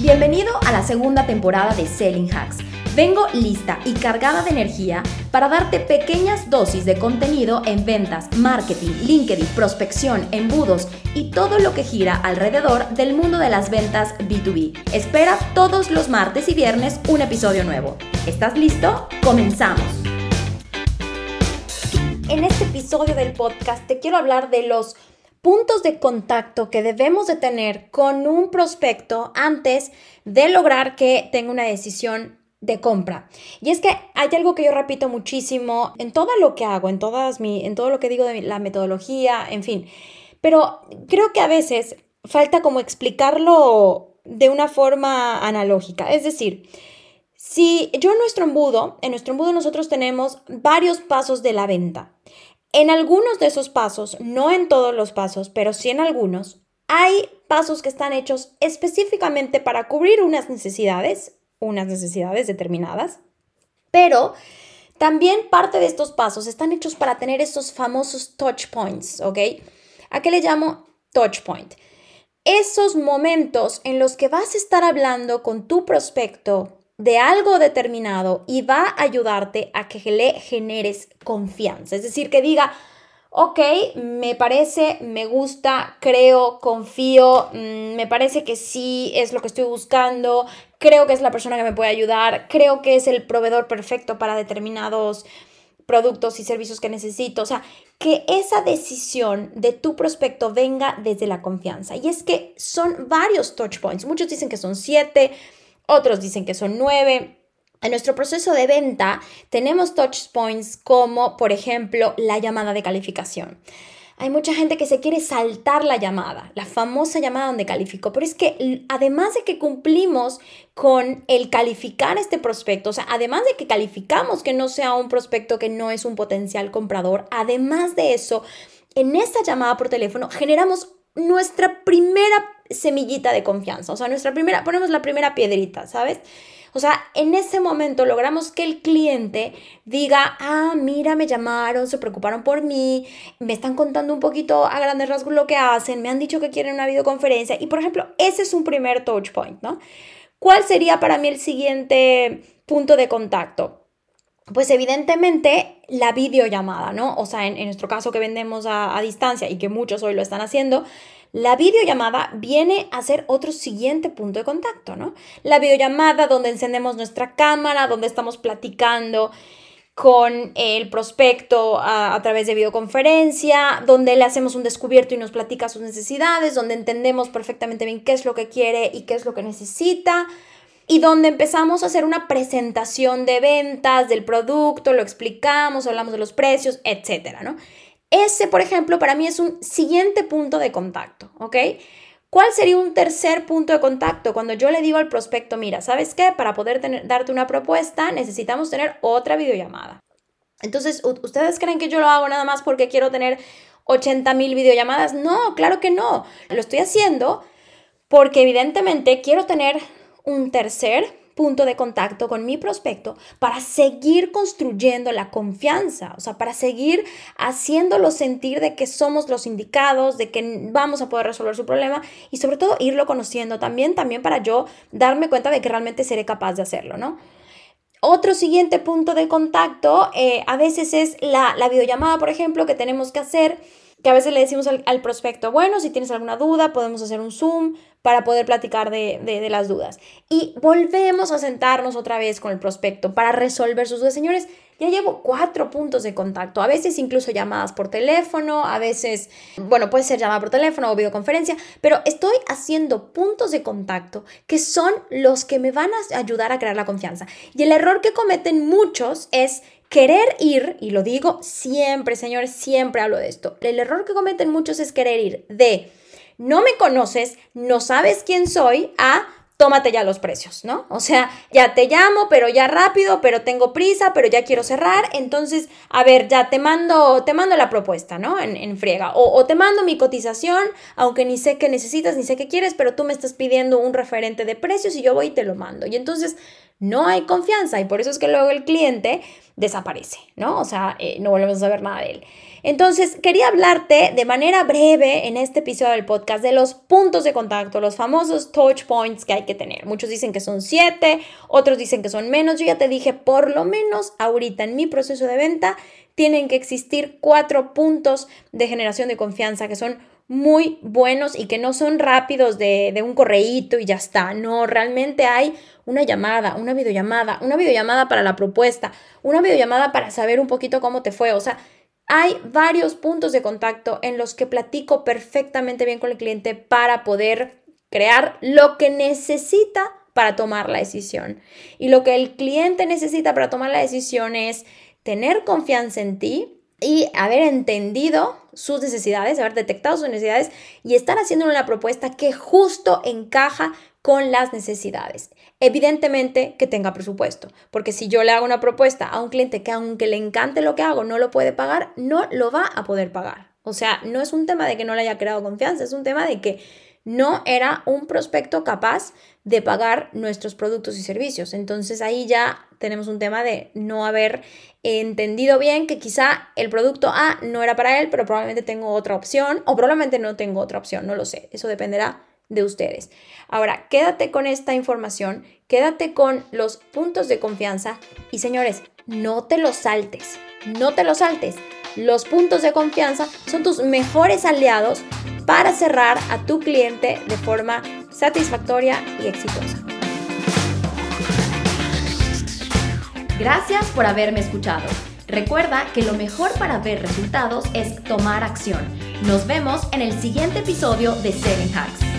Bienvenido a la segunda temporada de Selling Hacks. Vengo lista y cargada de energía para darte pequeñas dosis de contenido en ventas, marketing, LinkedIn, prospección, embudos y todo lo que gira alrededor del mundo de las ventas B2B. Espera todos los martes y viernes un episodio nuevo. ¿Estás listo? Comenzamos. En este episodio del podcast te quiero hablar de los puntos de contacto que debemos de tener con un prospecto antes de lograr que tenga una decisión de compra. Y es que hay algo que yo repito muchísimo en todo lo que hago, en, todas mi, en todo lo que digo de la metodología, en fin. Pero creo que a veces falta como explicarlo de una forma analógica. Es decir, si yo en nuestro embudo, en nuestro embudo nosotros tenemos varios pasos de la venta. En algunos de esos pasos, no en todos los pasos, pero sí en algunos, hay pasos que están hechos específicamente para cubrir unas necesidades, unas necesidades determinadas, pero también parte de estos pasos están hechos para tener esos famosos touch points, ¿ok? ¿A qué le llamo touch point? Esos momentos en los que vas a estar hablando con tu prospecto de algo determinado y va a ayudarte a que le generes confianza. Es decir, que diga, ok, me parece, me gusta, creo, confío, mm, me parece que sí es lo que estoy buscando, creo que es la persona que me puede ayudar, creo que es el proveedor perfecto para determinados productos y servicios que necesito. O sea, que esa decisión de tu prospecto venga desde la confianza. Y es que son varios touch points. Muchos dicen que son siete, otros dicen que son nueve. En nuestro proceso de venta tenemos touch points como, por ejemplo, la llamada de calificación. Hay mucha gente que se quiere saltar la llamada, la famosa llamada donde calificó, pero es que además de que cumplimos con el calificar este prospecto, o sea, además de que calificamos que no sea un prospecto que no es un potencial comprador, además de eso, en esta llamada por teléfono generamos nuestra primera semillita de confianza, o sea, nuestra primera, ponemos la primera piedrita, ¿sabes? O sea, en ese momento logramos que el cliente diga, ah, mira, me llamaron, se preocuparon por mí, me están contando un poquito a grandes rasgos lo que hacen, me han dicho que quieren una videoconferencia y, por ejemplo, ese es un primer touch point, ¿no? ¿Cuál sería para mí el siguiente punto de contacto? Pues evidentemente la videollamada, ¿no? O sea, en, nuestro caso que vendemos a, a distancia y que muchos hoy lo están haciendo, la videollamada viene a ser otro siguiente punto de contacto, ¿no? La videollamada donde encendemos nuestra cámara, donde estamos platicando con el prospecto a, a, través de videoconferencia, donde le hacemos un descubierto y nos platica sus necesidades, donde entendemos perfectamente bien qué es lo que quiere y qué es lo que necesita, y donde empezamos a hacer una presentación de ventas del producto, lo explicamos, hablamos de los precios, etcétera, ¿no? Ese, por ejemplo, para mí es un siguiente punto de contacto, ¿ok? ¿Cuál sería un tercer punto de contacto? Cuando yo le digo al prospecto, mira, ¿sabes qué? Para poder darte una propuesta necesitamos tener otra videollamada. Entonces, ¿ustedes creen que yo lo hago nada más porque quiero tener 80 mil videollamadas? No, claro que no. Lo estoy haciendo porque evidentemente quiero tener un tercer punto de contacto con mi prospecto para seguir construyendo la confianza, o sea, para seguir haciéndolo sentir de que somos los indicados, de que vamos a poder resolver su problema y sobre todo irlo conociendo también, también para yo darme cuenta de que realmente seré capaz de hacerlo, ¿no? Otro siguiente punto de contacto eh, a veces es la, la videollamada, por ejemplo, que tenemos que hacer que a veces le decimos al, prospecto, bueno, si tienes alguna duda, podemos hacer un Zoom para poder platicar de, de, las dudas. Y volvemos a sentarnos otra vez con el prospecto para resolver sus dudas. Señores, ya llevo cuatro puntos de contacto, a veces incluso llamadas por teléfono, a veces, bueno, puede ser llamada por teléfono o videoconferencia, pero estoy haciendo puntos de contacto que son los que me van a ayudar a crear la confianza. Y el error que cometen muchos es Querer ir, y lo digo siempre, señores, siempre hablo de esto, el error que cometen muchos es querer ir de no me conoces, no sabes quién soy, a tómate ya los precios, ¿no? O sea, ya te llamo, pero ya rápido, pero tengo prisa, pero ya quiero cerrar, entonces, a ver, ya te mando, te mando la propuesta, ¿no? En, friega, o, o, te mando mi cotización, aunque ni sé qué necesitas, ni sé qué quieres, pero tú me estás pidiendo un referente de precios y yo voy y te lo mando. Y entonces, no hay confianza y por eso es que luego el cliente desaparece, ¿no? O sea, eh, no volvemos a saber nada de él. Entonces, quería hablarte de manera breve en este episodio del podcast de los puntos de contacto, los famosos touch points que hay que tener. Muchos dicen que son siete, otros dicen que son menos. Yo ya te dije, por lo menos ahorita en mi proceso de venta, tienen que existir cuatro puntos de generación de confianza que son muy buenos y que no son rápidos de, de un correíto y ya está. No, realmente hay una llamada, una videollamada, una videollamada para la propuesta, una videollamada para saber un poquito cómo te fue. O sea, hay varios puntos de contacto en los que platico perfectamente bien con el cliente para poder crear lo que necesita para tomar la decisión. Y lo que el cliente necesita para tomar la decisión es tener confianza en ti y haber entendido sus necesidades, haber detectado sus necesidades y estar haciendo una propuesta que justo encaja con las necesidades. Evidentemente que tenga presupuesto, porque si yo le hago una propuesta a un cliente que aunque le encante lo que hago, no lo puede pagar, no lo va a poder pagar. O sea, no es un tema de que no le haya creado confianza, es un tema de que no era un prospecto capaz de pagar nuestros productos y servicios. Entonces ahí ya tenemos un tema de no haber entendido bien que quizá el producto A no era para él, pero probablemente tengo otra opción o probablemente no tengo otra opción, no lo sé. Eso dependerá de ustedes. Ahora, quédate con esta información, quédate con los puntos de confianza y señores, no te los saltes, no te los saltes. Los puntos de confianza son tus mejores aliados para cerrar a tu cliente de forma satisfactoria y exitosa. Gracias por haberme escuchado. Recuerda que lo mejor para ver resultados es tomar acción. Nos vemos en el siguiente episodio de Selling Hacks.